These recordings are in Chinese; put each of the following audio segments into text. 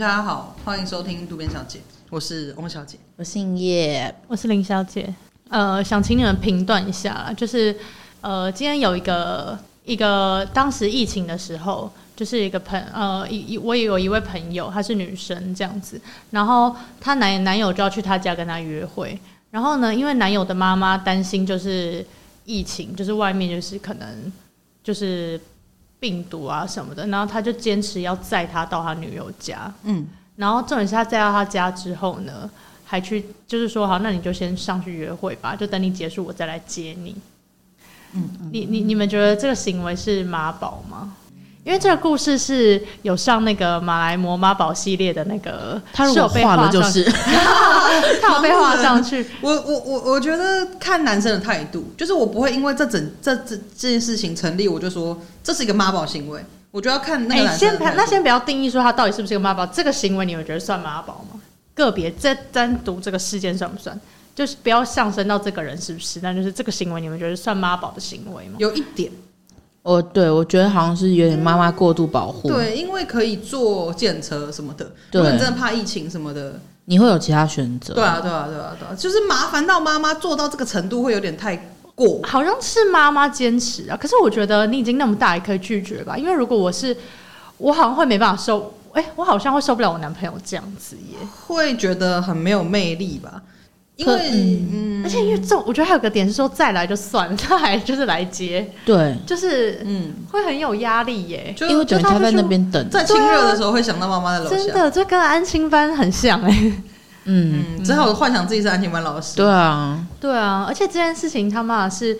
嗯，大家好，欢迎收听渡边小姐，我是翁小姐，我姓叶，我是林小姐。呃，想请你们评断一下，就是呃，今天有一个一个当时疫情的时候，就是一个朋呃一一我也有一位朋友，她是女生这样子，然后她男男友就要去她家跟她约会，然后呢，因为男友的妈妈担心就是疫情，就是外面就是可能就是。病毒啊什么的，然后他就坚持要载他到他女友家，嗯，然后重点是他载到他家之后呢，还去就是说好，那你就先上去约会吧，就等你结束我再来接你，嗯，你你你们觉得这个行为是妈宝吗？因为这个故事是有上那个马来魔妈宝系列的那个，他如果画了就是，他有被画上去。我我我我觉得看男生的态度，就是我不会因为这整这这这件事情成立，我就说这是一个妈宝行为。我就要看那个男生。欸、先那先不要定义说他到底是不是一个妈宝，这个行为你们觉得算妈宝吗？个别这单独这个事件算不算？就是不要上升到这个人是不是？但就是这个行为，你们觉得算妈宝的行为吗？有一点。哦，对，我觉得好像是有点妈妈过度保护。对，因为可以坐电车什么的，如果你真的怕疫情什么的，你会有其他选择。对啊，对啊，对啊，对啊，就是麻烦到妈妈做到这个程度会有点太过。好像是妈妈坚持啊，可是我觉得你已经那么大，也可以拒绝吧？因为如果我是，我好像会没办法受，哎，我好像会受不了我男朋友这样子耶，会觉得很没有魅力吧。因为嗯，而且因为这，我觉得还有个点是说，再来就算了，他还就是来接，对，就是嗯，会很有压力耶。因为他在那边等，在亲热的时候会想到妈妈在楼下，真的，这跟安亲班很像哎。嗯，只好幻想自己是安亲班老师。对啊，对啊，而且这件事情他妈是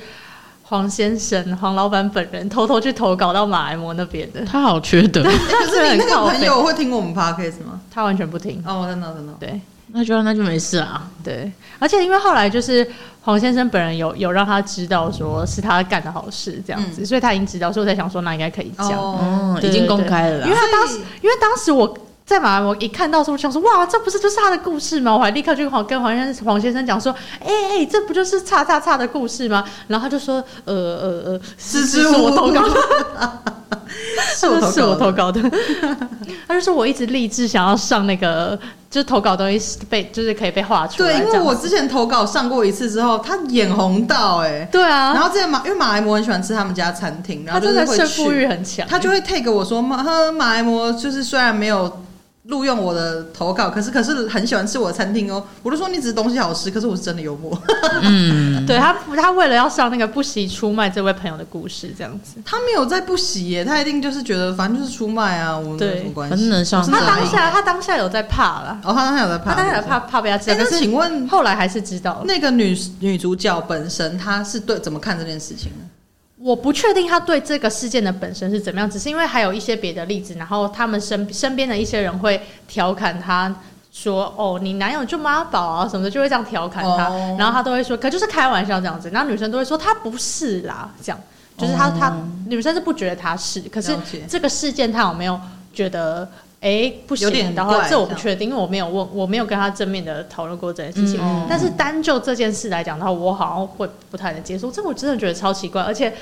黄先生黄老板本人偷偷去投稿到马来貘那边的，他好缺德。可是你那个朋友会听我们 podcast 吗？他完全不听。哦，真的真的，对。那就那就没事啊，对，而且因为后来就是黄先生本人有有让他知道说是他干的好事这样子，嗯、所以他已经知道，所以我在想说那应该可以讲，哦，已经公开了。因为他当时，因为当时我在马来，我一看到时候想说哇，这不是就是他的故事吗？我还立刻就跟黄跟黄先生黄先生讲说，哎、欸、哎、欸，这不就是叉叉叉的故事吗？然后他就说，呃呃呃，是是我投稿的，是我是我投稿的，他就说我一直立志想要上那个。就是投稿东西被就是可以被画出来，对，因为我之前投稿上过一次之后，他眼红到哎、欸，对啊，然后之前马因为马来摩很喜欢吃他们家餐厅，然后就是会胜负欲很强，他就会 take 我说马马来摩就是虽然没有。录用我的投稿，可是可是很喜欢吃我的餐厅哦。我就说你只是东西好吃，可是我是真的幽默。嗯，对他，他为了要上那个不惜出卖这位朋友的故事，这样子。他没有在不惜耶，他一定就是觉得反正就是出卖啊，我们没什么关系。很能上。他当下他当下有在怕了，哦，他当下有在怕，他当下有怕怕被他知道。但、是请问后来还是知道那个女女主角本身，她是对怎么看这件事情呢？我不确定他对这个事件的本身是怎么样，只是因为还有一些别的例子，然后他们身身边的一些人会调侃他说：“哦，你男友就妈宝啊什么的，就会这样调侃他。哦”然后他都会说：“可就是开玩笑这样子。”然后女生都会说：“他不是啦，这样就是他他女生是不觉得他是，可是这个事件他有没有觉得？”哎、欸，不行的话，这我不确定，因为我没有问，我没有跟他正面的讨论过这件事情。嗯、但是单就这件事来讲的话，我好像会不太能接受。这我真的觉得超奇怪，而且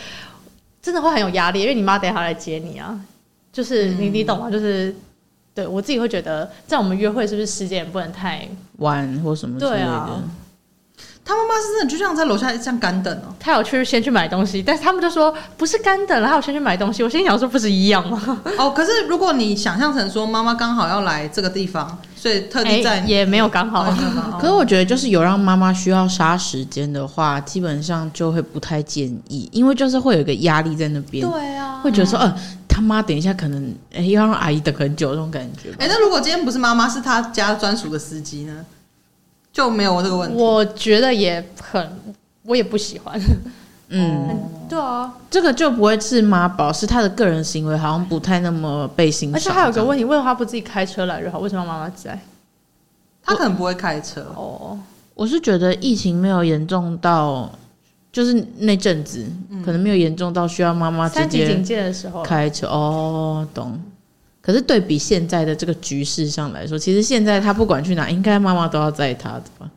真的会很有压力，因为你妈等一下来接你啊，就是你你懂吗？就是对我自己会觉得，在我们约会是不是时间也不能太晚或什么之类的。对啊他妈妈是真的就像在楼下这样干等哦。他有去先去买东西，但是他们就说不是干等了，他有先去买东西。我心想说不是一样吗？哦，可是如果你想象成说妈妈刚好要来这个地方，所以特地在、欸、也没有刚好。可是我觉得就是有让妈妈需要杀时间的话，基本上就会不太建议，因为就是会有一个压力在那边。对啊，会觉得说，呃，他妈等一下可能哎、欸、要让阿姨等很久这种感觉。哎、欸，那如果今天不是妈妈，是他家专属的司机呢？就没有这个问题，我觉得也很，我也不喜欢。嗯，对啊，这个就不会是妈宝，是他的个人行为，好像不太那么被欣赏。而且还有个问题，为什么他不自己开车来就好？为什么妈妈在？他可能不会开车哦。我是觉得疫情没有严重到，就是那阵子、嗯、可能没有严重到需要妈妈直接三级警戒的时候开车。哦，懂。可是对比现在的这个局势上来说，其实现在他不管去哪，应该妈妈都要载他的吧？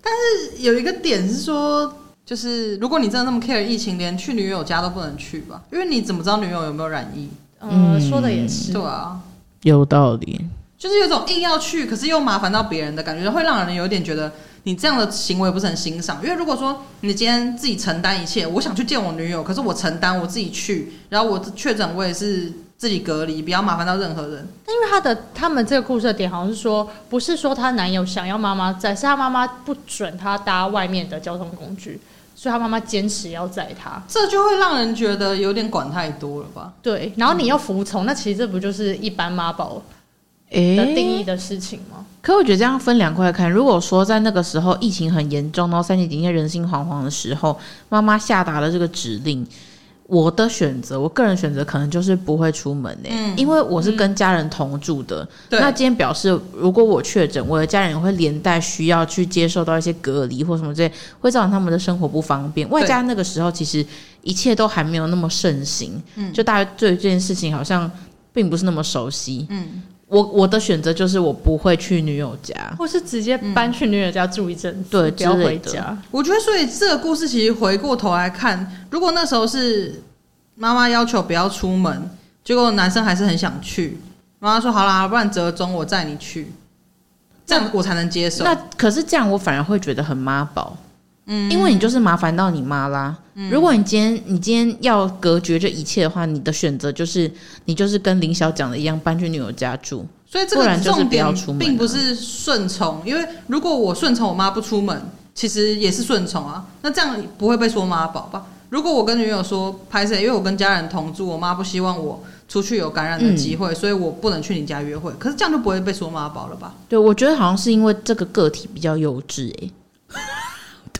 但是有一个点是说，就是如果你真的那么 care 疫情，连去女友家都不能去吧？因为你怎么知道女友有没有染疫？嗯，说的也是，对啊，有道理。就是有种硬要去，可是又麻烦到别人的感觉，会让人有点觉得你这样的行为不是很欣赏。因为如果说你今天自己承担一切，我想去见我女友，可是我承担我自己去，然后我确诊我也是自己隔离，不要麻烦到任何人。但因为他的他们这个故事的点好像是说，不是说她男友想要妈妈在，是她妈妈不准她搭外面的交通工具，所以她妈妈坚持要载她，这就会让人觉得有点管太多了吧？对，然后你要服从，嗯、那其实这不就是一般妈宝？的定义的事情吗？可我觉得这样分两块看。如果说在那个时候疫情很严重，然后三级警戒、人心惶惶的时候，妈妈下达了这个指令，我的选择，我个人选择可能就是不会出门呢、欸嗯，因为我是跟家人同住的。嗯、那今天表示，如果我确诊，我的家人也会连带需要去接受到一些隔离或什么之类，会造成他们的生活不方便。外加那个时候其实一切都还没有那么盛行，嗯，就大家对这件事情好像并不是那么熟悉，嗯。我我的选择就是我不会去女友家，或是直接搬去女友家住一阵子，嗯，对，不要回家。我觉得，所以这个故事其实回过头来看，如果那时候是妈妈要求不要出门，结果男生还是很想去，妈妈说好啦，不然折中我载你去，这样我才能接受。那可是这样，我反而会觉得很妈宝。嗯，因为你就是麻烦到你妈啦。嗯，如果你今天你今天要隔绝这一切的话，你的选择就是你就是跟林晓讲的一样，搬去女友家住。所以这个重点并不是顺从，因为如果我顺从我妈不出门，其实也是顺从啊。那这样不会被说妈宝吧？如果我跟女友说拍摄，因为我跟家人同住，我妈不希望我出去有感染的机会，嗯，所以我不能去你家约会。可是这样就不会被说妈宝了吧？对，我觉得好像是因为这个个体比较幼稚哎，欸。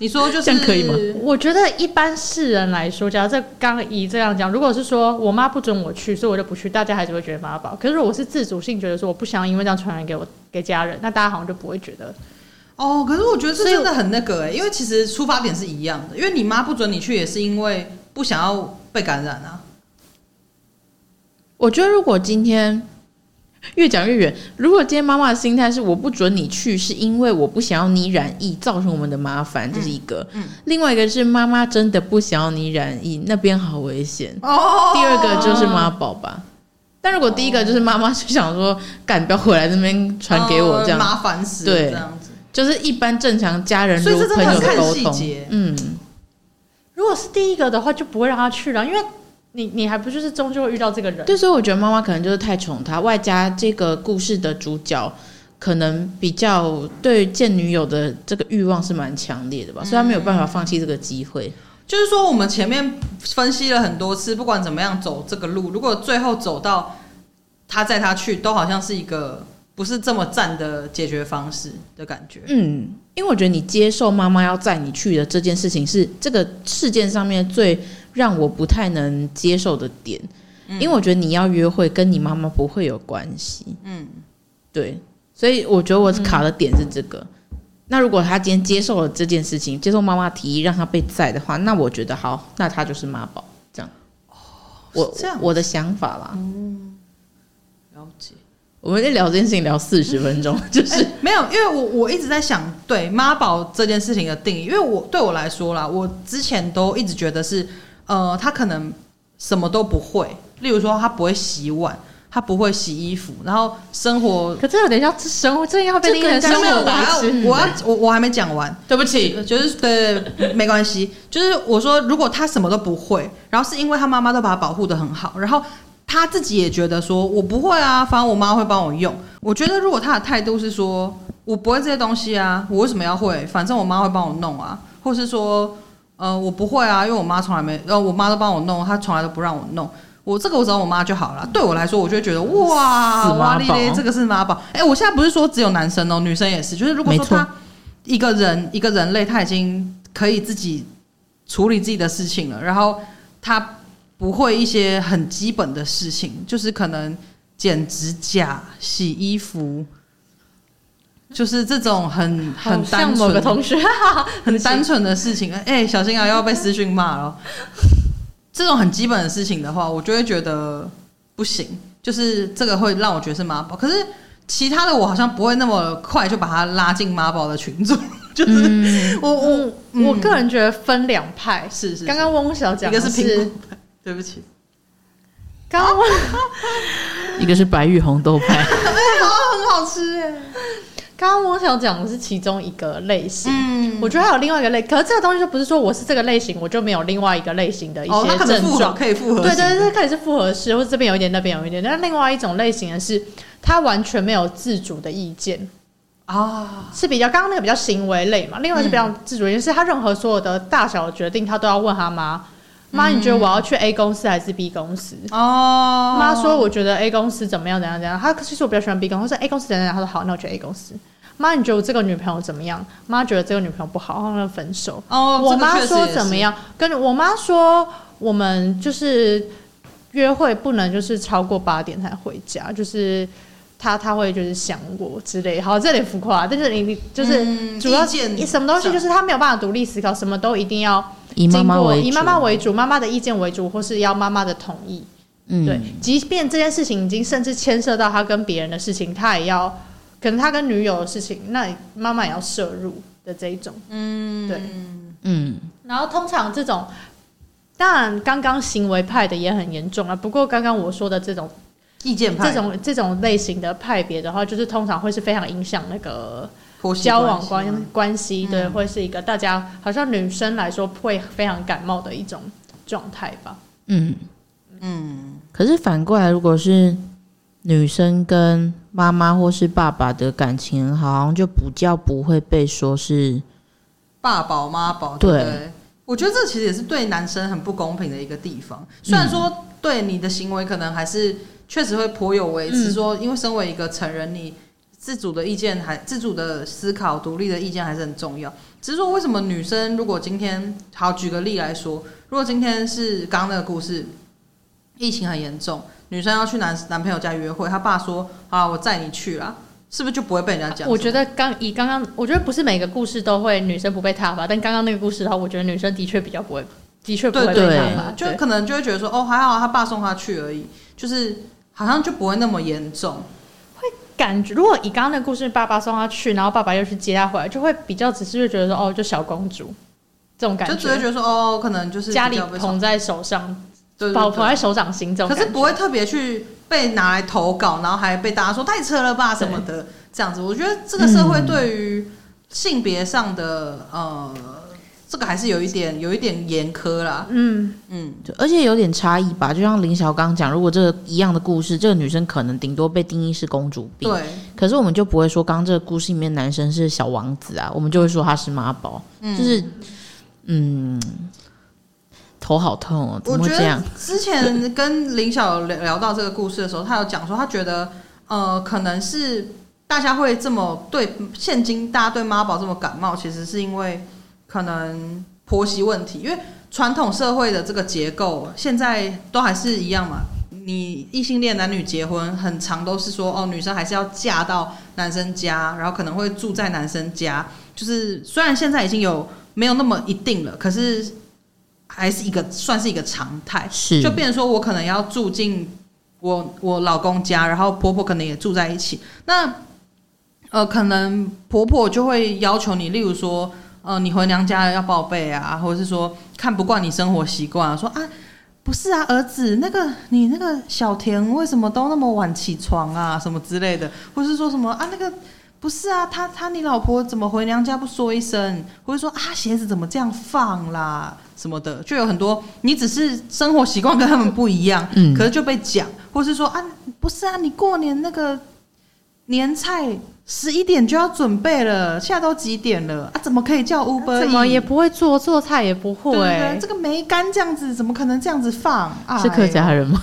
你说就是这样可以吗？我觉得一般世人来说，假如这刚以这样讲，如果是说我妈不准我去，所以我就不去，大家还是会觉得妈宝。可是如果是自主性觉得说我不想因为这样传染给我给家人，那大家好像就不会觉得。哦，可是我觉得这真的很那个哎、欸，因为其实出发点是一样的，因为你妈不准你去，也是因为不想要被感染啊。我觉得如果今天。越讲越远。如果今天妈妈的心态是我不准你去，是因为我不想要你染疫，造成我们的麻烦，这是一个。嗯。另外一个是妈妈真的不想要你染疫，那边好危险。哦。第二个就是妈宝吧。但如果第一个就是妈妈就想说，干不要回来这边传给我这样，麻烦死。对，这样子就是一般正常家人如朋友的沟通。嗯。如果是第一个的话，就不会让他去了，因为。你你还不就是终究会遇到这个人？对，所以我觉得妈妈可能就是太宠他，外加这个故事的主角可能比较对见女友的这个欲望是蛮强烈的吧，所以他没有办法放弃这个机会。就是说，我们前面分析了很多次，不管怎么样走这个路，如果最后走到他载他去，都好像是一个不是这么赞的解决方式的感觉。嗯，因为我觉得你接受妈妈要载你去的这件事情，是这个事件上面最。让我不太能接受的点，因为我觉得你要约会跟你妈妈不会有关系。嗯，对，所以我觉得我卡的点是这个。嗯、那如果他今天接受了这件事情，接受妈妈提议让他被载的话，那我觉得好，那他就是妈宝。这样，哦，我这样我的想法啦。嗯，了解。我们在聊这件事情聊四十分钟，就是、欸、没有，因为我我一直在想对妈宝这件事情的定义，因为我对我来说啦，我之前都一直觉得是。呃，他可能什么都不会，例如说他不会洗碗，他不会洗衣服，然后生活，可这有点像生活，这要被另一个人生活白痴。我要我我还没讲完，对不起，就是对，没关系，就是我说如果他什么都不会，然后是因为他妈妈都把他保护的很好，然后他自己也觉得说我不会啊，反正我妈会帮我用。我觉得如果他的态度是说我不会这些东西啊，我为什么要会？反正我妈会帮我弄啊，或是说。呃，我不会啊，因为我妈从来没，呃，我妈都帮我弄，她从来都不让我弄。我这个我找我妈就好了。对我来说，我就会觉得哇，哇哩嘞，这个是妈宝。哎、欸，我现在不是说只有男生哦，女生也是。就是如果说他一个人一个人类，他已经可以自己处理自己的事情了，然后他不会一些很基本的事情，就是可能剪指甲、洗衣服。就是这种很很单纯的同学，很单纯的事情。哎、欸，小心啊，又要被私讯骂了。这种很基本的事情的话，我就会觉得不行。就是这个会让我觉得是妈宝。可是其他的，我好像不会那么快就把他拉进妈宝的群组。就是、嗯、我我、嗯、我个人觉得分两派。是是，是，刚刚翁小讲的是，一个是苹果派，对不起。刚刚 一个是白玉红豆派 好，很好吃哎。刚刚我想讲的是其中一个类型，嗯，我觉得还有另外一个类，可是这个东西就不是说我是这个类型，我就没有另外一个类型的一些症状可以复合，对对对，可以是复合式，或者这边有一点，那边有一点。但另外一种类型的是，他完全没有自主的意见啊，是比较刚刚那个比较行为类嘛，另外是比较自主，就是他任何所有的大小的决定，他都要问他妈。妈，你觉得我要去 A 公司还是 B 公司？哦，妈说我觉得 A 公司怎么样怎样怎样。她其实我比较喜欢 B 公司，说 A 公司怎样怎样。他说好，那我去 A 公司。妈，你觉得我这个女朋友怎么样？妈觉得这个女朋友不好，然后分手。哦，我妈说怎么样？跟我妈说，我们就是约会不能就是超过八点才回家，就是他他会就是想我之类。好，这点浮夸，但是你你就是主要你什么东西就是他没有办法独立思考，什么都一定要。以妈妈为主，以妈妈为主，妈妈的意见为主，或是要妈妈的同意。嗯，对，即便这件事情已经甚至牵涉到他跟别人的事情，他也要，可能他跟女友的事情，那妈妈也要涉入的这一种。嗯，对，嗯。然后通常这种，当然刚刚行为派的也很严重啊。不过刚刚我说的这种意见派，这种这种类型的派别的话，就是通常会是非常影响那个。交往关关系，对，会是一个大家好像女生来说会非常感冒的一种状态吧。嗯嗯。可是反过来，如果是女生跟妈妈或是爸爸的感情，好像就比较不会被说是爸宝妈宝。对，对，我觉得这其实也是对男生很不公平的一个地方。虽然说对你的行为可能还是确实会颇有微词，说因为身为一个成人，你。自主的意见还自主的思考，独立的意见还是很重要。只是说，为什么女生如果今天好举个例来说，如果今天是刚刚那个故事，疫情很严重，女生要去男男朋友家约会，她爸说：“好，我载你去啦。”是不是就不会被人家讲？我觉得刚以刚刚，我觉得不是每个故事都会女生不被踏伐，但刚刚那个故事的话，我觉得女生的确比较不会，的确不会被挞伐，就可能就会觉得说：“哦，还好，他爸送他去而已。”就是好像就不会那么严重。会感觉如果以刚刚的故事，爸爸送她去，然后爸爸又去接她回来，就会比较只是会觉得说，哦，就小公主这种感觉，就只会觉得说，哦，可能就是家里捧在手上，对，捧在手掌心这种。可是不会特别去被拿来投稿，然后还被大家说太扯了吧什么的这样子。我觉得这个社会对于性别上的呃。这个还是有一点有一点严苛啦，嗯嗯，而且有点差异吧。就像林晓刚讲，如果这个一样的故事，这个女生可能顶多被定义是公主病，对。可是我们就不会说，刚刚这个故事里面男生是小王子啊，我们就会说他是妈宝，嗯、就是嗯，头好痛哦。怎么会这样？之前跟林晓聊聊到这个故事的时候，他有讲说，他觉得呃，可能是大家会这么对现今大家对妈宝这么感冒，其实是因为。可能婆媳问题，因为传统社会的这个结构现在都还是一样嘛。你异性恋男女结婚，很长都是说哦，女生还是要嫁到男生家，然后可能会住在男生家。就是虽然现在已经有没有那么一定了，可是还是一个算是一个常态。是，就变成说我可能要住进我我老公家，然后婆婆可能也住在一起。那呃，可能婆婆就会要求你，例如说。呃，你回娘家要报备啊，或者是说看不惯你生活习惯，说啊，不是啊，儿子，那个你那个小田为什么都那么晚起床啊，什么之类的，或是说什么啊，那个不是啊，他他你老婆怎么回娘家不说一声，或者说啊，鞋子怎么这样放啦，什么的，就有很多你只是生活习惯跟他们不一样，嗯，可是就被讲，或是说啊，不是啊，你过年那个年菜。十一点就要准备了，现在都几点了啊？怎么可以叫 Uber？怎么也不会做，做菜也不会。这个梅干这样子，怎么可能这样子放？是客家人吗？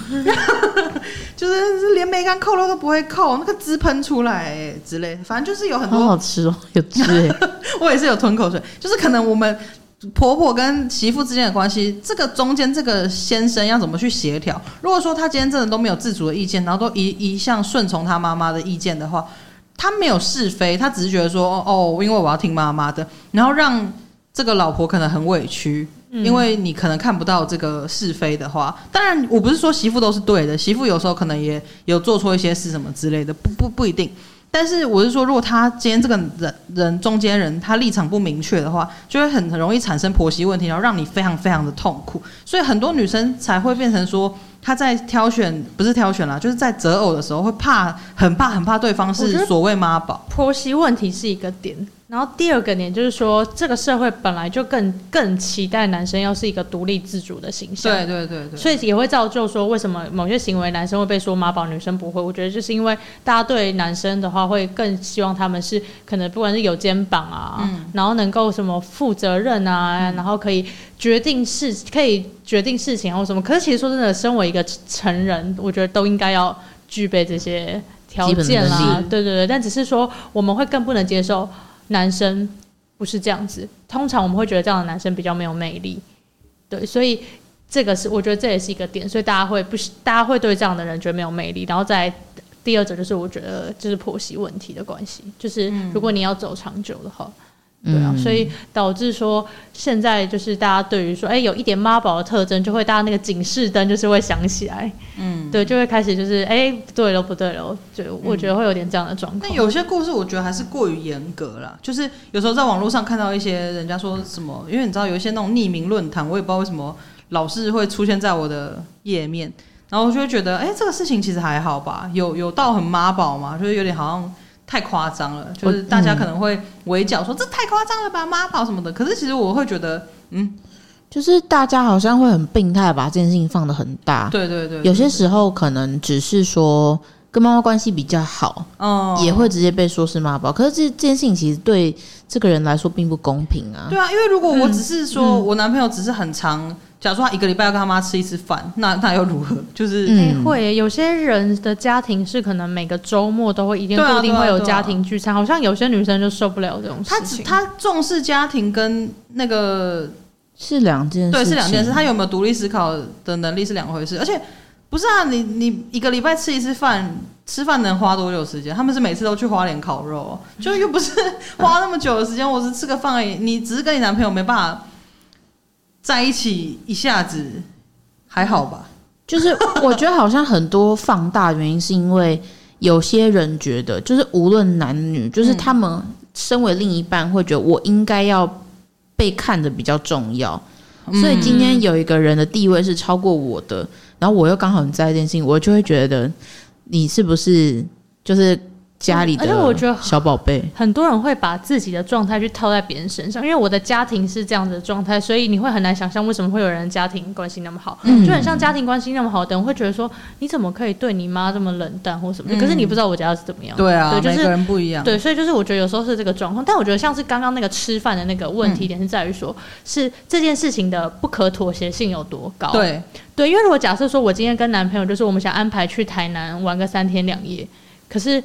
就是连梅干扣肉都不会扣，那个汁喷出来之类，反正就是有很多好好吃哦，有汁哎。我也是有吞口水，就是可能我们婆婆跟媳妇之间的关系，这个中间这个先生要怎么去协调？如果说他今天真的都没有自主的意见，然后都一一向顺从他妈妈的意见的话。他没有是非，他只是觉得说，哦，因为我要听妈妈的，然后让这个老婆可能很委屈，嗯，因为你可能看不到这个是非的话。当然，我不是说媳妇都是对的，媳妇有时候可能也有做错一些事什么之类的，不不不一定。但是我是说，如果他今天这个人人中间人他立场不明确的话，就会很很容易产生婆媳问题，然后让你非常非常的痛苦。所以很多女生才会变成说。她在挑选不是挑选啦，就是在择偶的时候会怕，很怕很怕对方是所谓妈宝。婆媳问题是一个点。然后第二个点就是说，这个社会本来就更更期待男生要是一个独立自主的形象。对对对对。所以也会造就说，为什么某些行为男生会被说妈宝，女生不会？我觉得就是因为大家对男生的话会更希望他们是可能不管是有肩膀啊，嗯、然后能够什么负责任啊，嗯、然后可以决定事，可以决定事情或什么。可是其实说真的，身为一个成人，我觉得都应该要具备这些条件啦。对对对，但只是说我们会更不能接受。男生不是这样子，通常我们会觉得这样的男生比较没有魅力，对，所以这个是我觉得这也是一个点，所以大家会不，大家会对这样的人觉得没有魅力，然后再第二者就是我觉得就是婆媳问题的关系，就是如果你要走长久的话。嗯对啊，所以导致说现在就是大家对于说，哎、欸，有一点妈宝的特征，就会大家那个警示灯就是会响起来，嗯，对，就会开始就是，哎、欸，不对了，不对了，就我觉得会有点这样的状况。但有些故事我觉得还是过于严格了，就是有时候在网络上看到一些人家说什么，因为你知道有一些那种匿名论坛，我也不知道为什么老是会出现在我的页面，然后我就会觉得，哎、欸，这个事情其实还好吧，有有到很妈宝嘛，就是有点好像。太夸张了，就是大家可能会围剿说、嗯、这太夸张了吧，妈宝什么的。可是其实我会觉得，嗯，就是大家好像会很病态，把这件事情放的很大。对对对，有些时候可能只是说跟妈妈关系比较好，哦，也会直接被说是妈宝。可是这这件事情其实对这个人来说并不公平啊。对啊，因为如果我只是说我男朋友只是很长。假如说他一个礼拜要跟他妈吃一次饭，那那又如何？就是、欸、会有些人的家庭是可能每个周末都会一定固定会有家庭聚餐，好像有些女生就受不了这种事情。他他重视家庭跟那个是两件事，对，是两件事。他有没有独立思考的能力是两回事。而且不是啊，你你一个礼拜吃一次饭，吃饭能花多久时间？他们是每次都去花莲烤肉，就又不是花那么久的时间。我是吃个饭而已，你只是跟你男朋友没办法。在一起一下子还好吧？就是我觉得好像很多放大原因是因为有些人觉得，就是无论男女，就是他们身为另一半会觉得我应该要被看的比较重要，所以今天有一个人的地位是超过我的，然后我又刚好很在意这件事情，我就会觉得你是不是就是。家里的，而且我觉得小宝贝，很多人会把自己的状态去套在别人身上，因为我的家庭是这样子的状态，所以你会很难想象为什么会有人家庭关系那么好，嗯、就很像家庭关系那么好的人会觉得说，你怎么可以对你妈这么冷淡或什么？嗯、可是你不知道我家是怎么样，对啊，对，就是、每个人不一样，对，所以就是我觉得有时候是这个状况，但我觉得像是刚刚那个吃饭的那个问题点是在于说，嗯、是这件事情的不可妥协性有多高？对，对，因为如果假设说我今天跟男朋友就是我们想安排去台南玩个三天两夜，可是。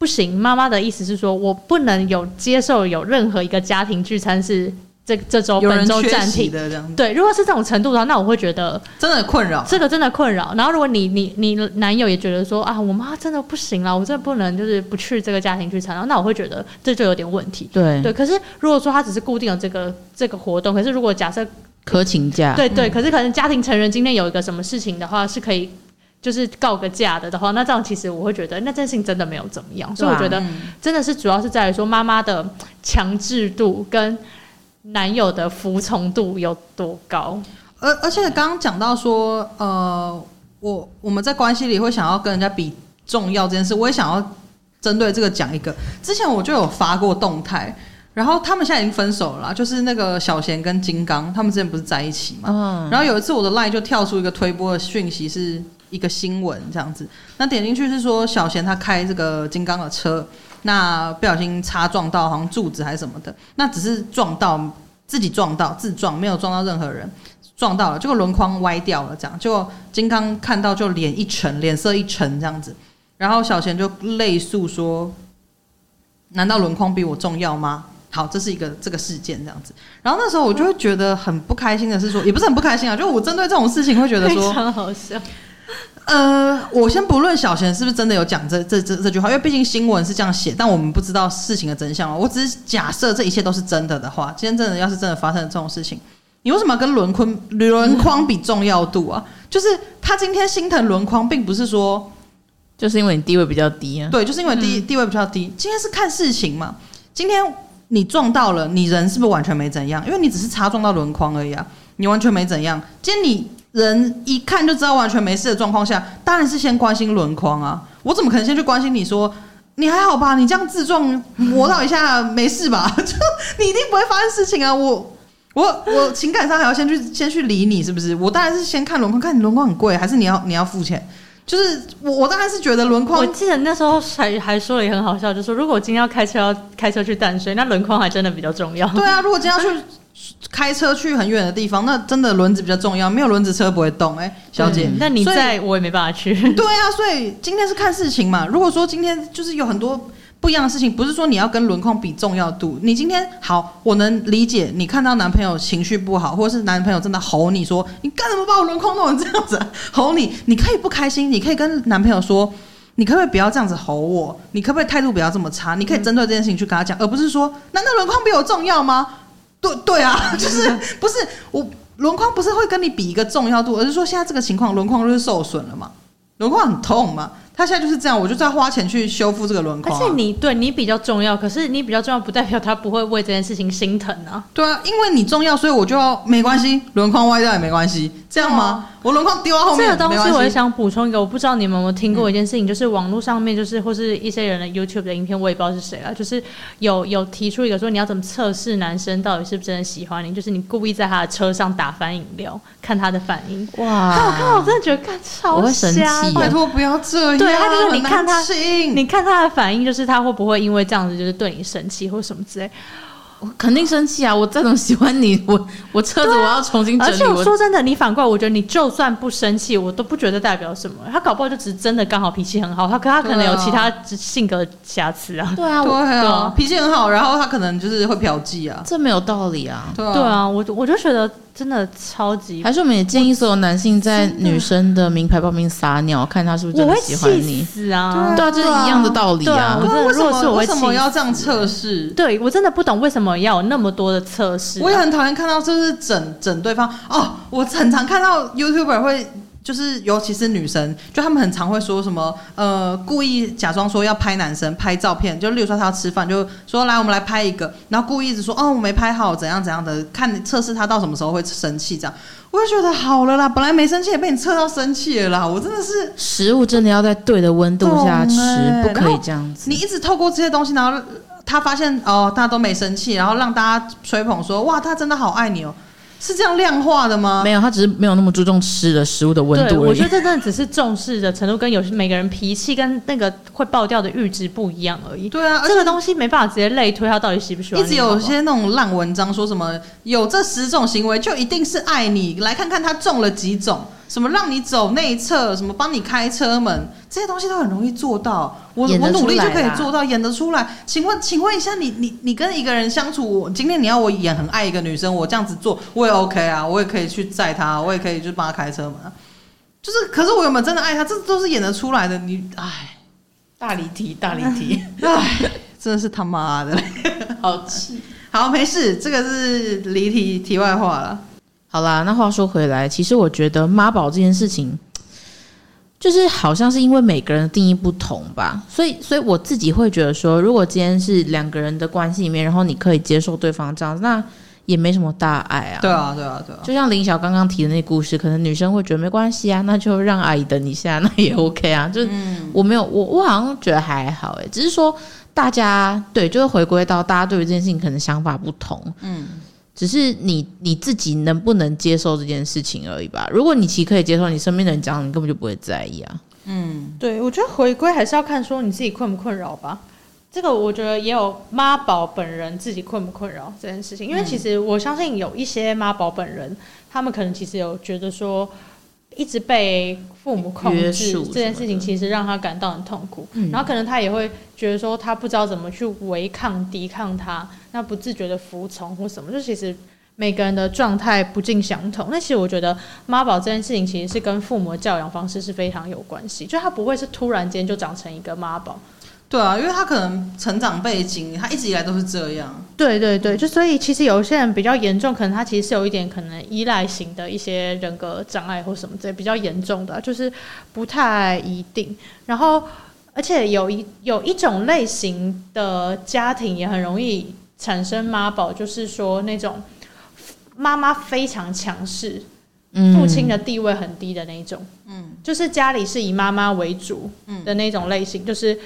不行，妈妈的意思是说，我不能有接受有任何一个家庭聚餐是这这周本周暂停的这样。对，如果是这种程度的话，那我会觉得真的困扰，这个真的困扰。然后如果你你你男友也觉得说啊，我妈真的不行了，我真的不能就是不去这个家庭聚餐，然后那我会觉得这就有点问题。对对，可是如果说他只是固定了这个这个活动，可是如果假设可请假，对对，可是可能家庭成员今天有一个什么事情的话，是可以。就是告个假的的话，那这样其实我会觉得那件事情真的没有怎么样，所以我觉得真的是主要是在于说妈妈的强制度跟男友的服从度有多高。而而且刚刚讲到说，呃，我我们在关系里会想要跟人家比重要这件事，我也想要针对这个讲一个。之前我就有发过动态，然后他们现在已经分手了啦，就是那个小贤跟金刚，他们之前不是在一起嘛？嗯。然后有一次我的 line 就跳出一个推波的讯息是。一个新闻这样子，那点进去是说小贤他开这个金刚的车，那不小心擦撞到好像柱子还是什么的，那只是撞到自己撞到自撞，没有撞到任何人，撞到了，这个轮框歪掉了，这样，结果金刚看到就脸一沉，脸色一沉这样子，然后小贤就泪诉说：“难道轮框比我重要吗？”好，这是一个这个事件这样子，然后那时候我就会觉得很不开心的是说，也不是很不开心啊，就我针对这种事情会觉得说非常好笑。呃，我先不论小贤是不是真的有讲这这这这句话，因为毕竟新闻是这样写，但我们不知道事情的真相嘛。我只是假设这一切都是真的的话，今天真的要是真的发生了这种事情，你为什么要跟轮框轮框比重要度啊？就是他今天心疼轮框，并不是说就是因为你地位比较低啊，对，就是因为地地位比较低。今天是看事情嘛，今天你撞到了，你人是不是完全没怎样？因为你只是擦撞到轮框而已啊，你完全没怎样。今天你。人一看就知道完全没事的状况下，当然是先关心轮框啊。我怎么可能先去关心你说你还好吧？你这样自撞磨到一下没事吧？就你一定不会发生事情啊！我我我情感上还要先去先去理你是不是？我当然是先看轮框，看你轮框很贵，还是你要你要付钱？就是我我当然是觉得轮框，我记得那时候还还说了也很好笑，就是说如果我今天要开车要开车去淡水，那轮框还真的比较重要。对啊，如果今天要去。开车去很远的地方，那真的轮子比较重要，没有轮子车不会动。哎、欸，小姐，那你在我也没办法去。对啊，所以今天是看事情嘛。如果说今天就是有很多不一样的事情，不是说你要跟轮框比重要度。你今天好，我能理解你看到男朋友情绪不好，或者是男朋友真的吼你说你干什么把我轮框弄成这样子，吼你，你可以不开心，你可以跟男朋友说，你可不可以不要这样子吼我？你可不可以态度不要这么差？你可以针对这件事情去跟他讲，而不是说难道轮框比我重要吗？对对啊，就是不是我轮框不是会跟你比一个重要度，而是说现在这个情况轮框就是受损了嘛，轮框很痛嘛。他现在就是这样，我就在花钱去修复这个轮框，啊。而且你对你比较重要，可是你比较重要不代表他不会为这件事情心疼啊。对啊，因为你重要，所以我就要没关系，轮框歪掉也没关系，这样吗？哦、我轮框丢到后面，这个东西我也想补充一个，我不知道你们有没有听过一件事情，嗯、就是网络上面就是或是一些人的 YouTube 的影片，我也不知道是谁了，就是有有提出一个说你要怎么测试男生到底是不是真的喜欢你，就是你故意在他的车上打翻饮料，看他的反应。哇，看我看我真的觉得看超瞎，我会生气，拜托不要这样。对，他就是你看他。他你看他的反应，就是他会不会因为这样子，就是对你生气或什么之类？我肯定生气啊！我再怎么喜欢你，我我车子我要重新整理。而且我说真的，你反过来，我觉得你就算不生气，我都不觉得代表什么。他搞不好就只是真的刚好脾气很好，他可他可能有其他性格瑕疵啊。对啊，对啊，脾气很好，然后他可能就是会嫖妓啊，这没有道理啊。对啊，对啊，我我就觉得。真的超级，还是我们也建议所有男性在女生的名牌包里撒尿，看她是不是真的喜欢你。是啊，对啊，就是一样的道理啊。我真的为什么为什么要这样测试？对我真的不懂为什么要有那么多的测试。我也很讨厌看到就是整整对方哦，我很常看到 YouTuber 会。就是，尤其是女生，就他们很常会说什么，呃，故意假装说要拍男生拍照片，就例如说他要吃饭，就说来我们来拍一个，然后故意一直说哦我没拍好，怎样怎样的，看测试他到什么时候会生气这样，我就觉得好了啦，本来没生气也被你测到生气了啦，我真的是食物真的要在对的温度下吃，欸、不可以这样子。你一直透过这些东西，然后他发现哦大家都没生气，然后让大家吹捧说哇他真的好爱你哦。是这样量化的吗？没有，他只是没有那么注重吃的食物的温度而已。我觉得这真的只是重视的程度跟有每个人脾气跟那个会爆掉的阈值不一样而已。对啊，这个东西没办法直接类推他到底喜不喜欢。一直有些那种烂文章说什么有这十种行为就一定是爱你，来看看他中了几种。什么让你走内侧，什么帮你开车门，这些东西都很容易做到。我我努力就可以做到，演得出来。请问，请问一下你，你你跟一个人相处，今天你要我演很爱一个女生，我这样子做，我也 OK 啊，我也可以去载她，我也可以就帮她开车门。就是，可是我有没有真的爱她？这都是演得出来的。你，哎，大离题，大离题，哎，真的是他妈的，好气。好，没事，这个是离题，题外话了。好啦，那话说回来，其实我觉得妈宝这件事情，就是好像是因为每个人的定义不同吧，所以，所以我自己会觉得说，如果今天是两个人的关系里面，然后你可以接受对方这样，那也没什么大碍啊。对啊，对啊，对啊。就像林晓刚刚提的那故事，可能女生会觉得没关系啊，那就让阿姨等一下，那也 OK 啊。就我没有，我我好像觉得还好哎，只是说大家对，就是回归到大家对于这件事情可能想法不同，嗯。只是你你自己能不能接受这件事情而已吧。如果你其实可以接受，你身边的人讲，你根本就不会在意啊。嗯，对，我觉得回归还是要看说你自己困不困扰吧。这个我觉得也有妈宝本人自己困不困扰这件事情，因为其实我相信有一些妈宝本人，他们可能其实有觉得说。一直被父母控制这件事情，其实让他感到很痛苦。然后可能他也会觉得说，他不知道怎么去违抗、抵抗他，那不自觉的服从或什么。就其实每个人的状态不尽相同。那其实我觉得妈宝这件事情，其实是跟父母的教养方式是非常有关系。就他不会是突然间就长成一个妈宝。对啊，因为他可能成长背景，他一直以来都是这样。对对对，就所以其实有些人比较严重，可能他其实是有一点可能依赖型的一些人格障碍或什么之类比较严重的，就是不太一定。然后，而且有一有一种类型的家庭也很容易产生妈宝，就是说那种妈妈非常强势。父亲的地位很低的那一种，嗯，就是家里是以妈妈为主的那种类型，就是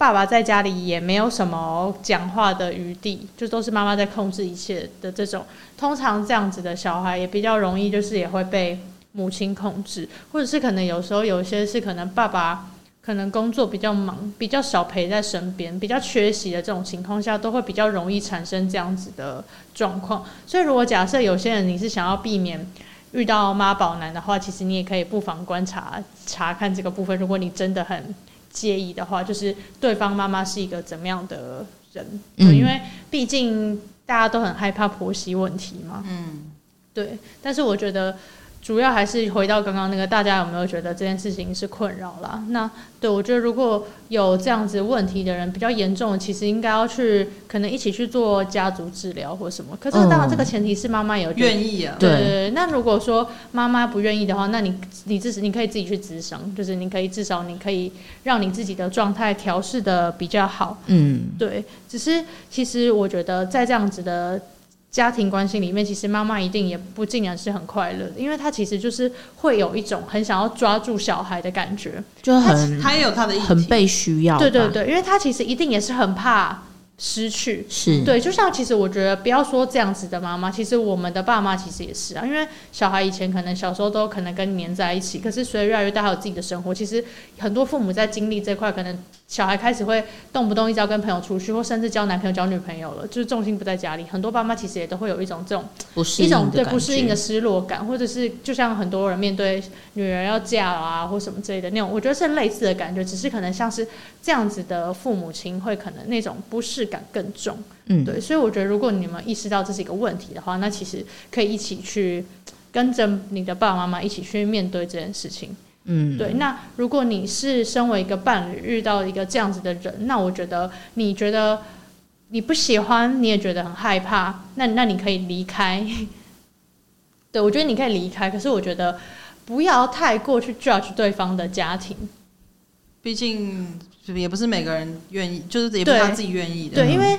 爸爸在家里也没有什么讲话的余地，就都是妈妈在控制一切的这种。通常这样子的小孩也比较容易，就是也会被母亲控制，或者是可能有时候有些是可能爸爸可能工作比较忙，比较少陪在身边，比较缺席的这种情况下，都会比较容易产生这样子的状况。所以如果假设有些人你是想要避免。遇到妈宝男的话，其实你也可以不妨观察查看这个部分。如果你真的很介意的话，就是对方妈妈是一个怎么样的人？嗯，因为毕竟大家都很害怕婆媳问题嘛。嗯，对。但是我觉得。主要还是回到刚刚那个，大家有没有觉得这件事情是困扰啦？那对我觉得，如果有这样子问题的人比较严重，其实应该要去可能一起去做家族治疗或什么。可是当然，这个前提是妈妈有愿意啊。对对对。那如果说妈妈不愿意的话，那你你自己你可以自己去咨商，就是你可以至少你可以让你自己的状态调试的比较好。嗯，对。只是其实我觉得在这样子的。家庭关系里面，其实妈妈一定也不尽然是很快乐的，因为她其实就是会有一种很想要抓住小孩的感觉，就很她也有她的很被需要，对对对，因为她其实一定也是很怕。失去是对，就像其实我觉得，不要说这样子的妈妈，其实我们的爸妈其实也是啊。因为小孩以前可能小时候都可能跟你黏在一起，可是随着越来越大，还有自己的生活，其实很多父母在经历这块，可能小孩开始会动不动一直要跟朋友出去，或甚至交男朋友、交女朋友了，就是重心不在家里。很多爸妈其实也都会有一种这种不适应一种对不适应的失落感，或者是就像很多人面对女儿要嫁啊或什么之类的那种，我觉得是类似的感觉，只是可能像是这样子的父母亲会可能那种不适感更重。嗯，对，所以我觉得，如果你们意识到这是一个问题的话，那其实可以一起去跟着你的爸爸妈妈一起去面对这件事情。嗯，对。那如果你是身为一个伴侣遇到一个这样子的人，那我觉得你觉得你不喜欢，你也觉得很害怕，那那你可以离开。对，我觉得你可以离开，可是我觉得不要太过去 judge 对方的家庭，毕竟也不是每个人愿意，就是也不是他自己愿意的。对，对，因为。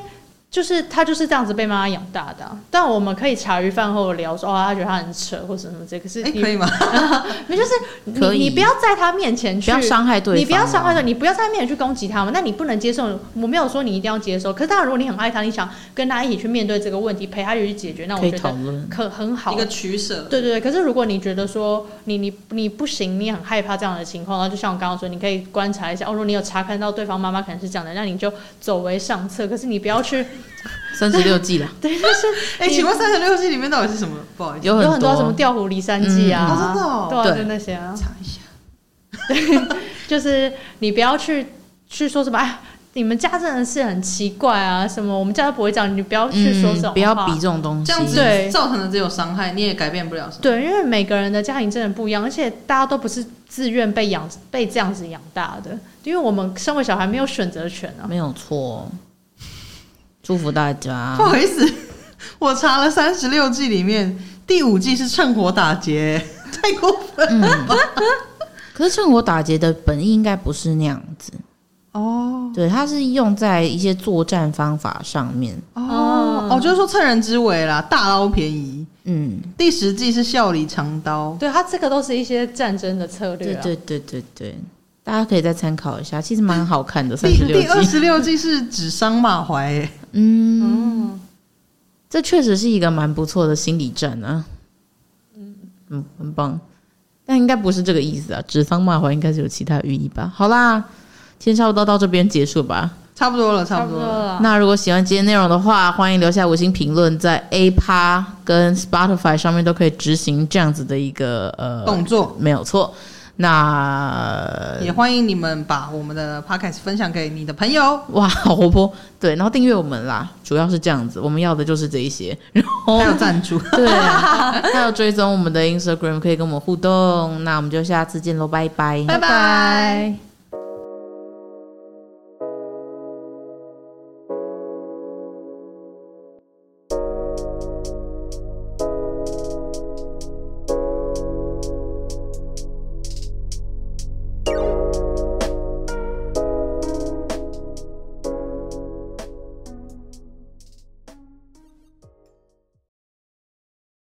就是他就是这样子被妈妈养大的，啊，但我们可以茶余饭后聊说，哦，他觉得他很扯或者什么这，可是你，欸，可以吗？没就是你你不要在他面前去，不要伤害对方，你不要伤害他，你不要在他面前去攻击他嘛。那你不能接受，我没有说你一定要接受。可是当然，如果你很爱他，你想跟他一起去面对这个问题，陪他一起去解决，那我觉得可很好，一个取舍。对对对。可是如果你觉得说你你你不行，你很害怕这样的情况，那就像我刚刚说，你可以观察一下。哦，如果你有查看到对方妈妈可能是这样的，那你就走为上策。可是你不要去。三十六计了，对，就是哎，请问三十六计里面到底是什么？不好意思，有很多。什么调虎离山计啊，真的哦，对，就那些啊，查一下。对，就是你不要去去说什么，哎，你们家真的是很奇怪啊，什么我们家都不会这样，你不要去说这种，不要比这种东西，这样子对，造成的只有伤害，你也改变不了什么。对，因为每个人的家庭真的不一样，而且大家都不是自愿被养被这样子养大的，因为我们身为小孩没有选择权啊，没有错。祝福大家。不好意思，我查了三十六计里面第五计是趁火打劫，太过分了吧？嗯、可是趁火打劫的本意应该不是那样子哦。对，它是用在一些作战方法上面哦哦，就是说趁人之危啦，大捞便宜。嗯，第十计是笑里藏刀，对，它这个都是一些战争的策略。对对对对对。大家可以再参考一下，其实蛮好看的。三十六计，第二十六计是指桑骂槐，嗯，哦、这确实是一个蛮不错的心理战啊。嗯嗯，很棒，但应该不是这个意思啊。指桑骂槐应该是有其他寓意吧？好啦，今天差不多到这边结束吧。差不多了，差不多了。多了，那如果喜欢今天内容的话，欢迎留下五星评论，在 Apple 跟 Spotify 上面都可以执行这样子的一个呃动作，没有错。那也欢迎你们把我们的 podcast 分享给你的朋友。哇，好活泼！对，然后订阅我们啦，主要是这样子，我们要的就是这一些。然后还有赞助，对，还有追踪我们的 Instagram，可以跟我们互动。那我们就下次见喽，拜拜，拜拜。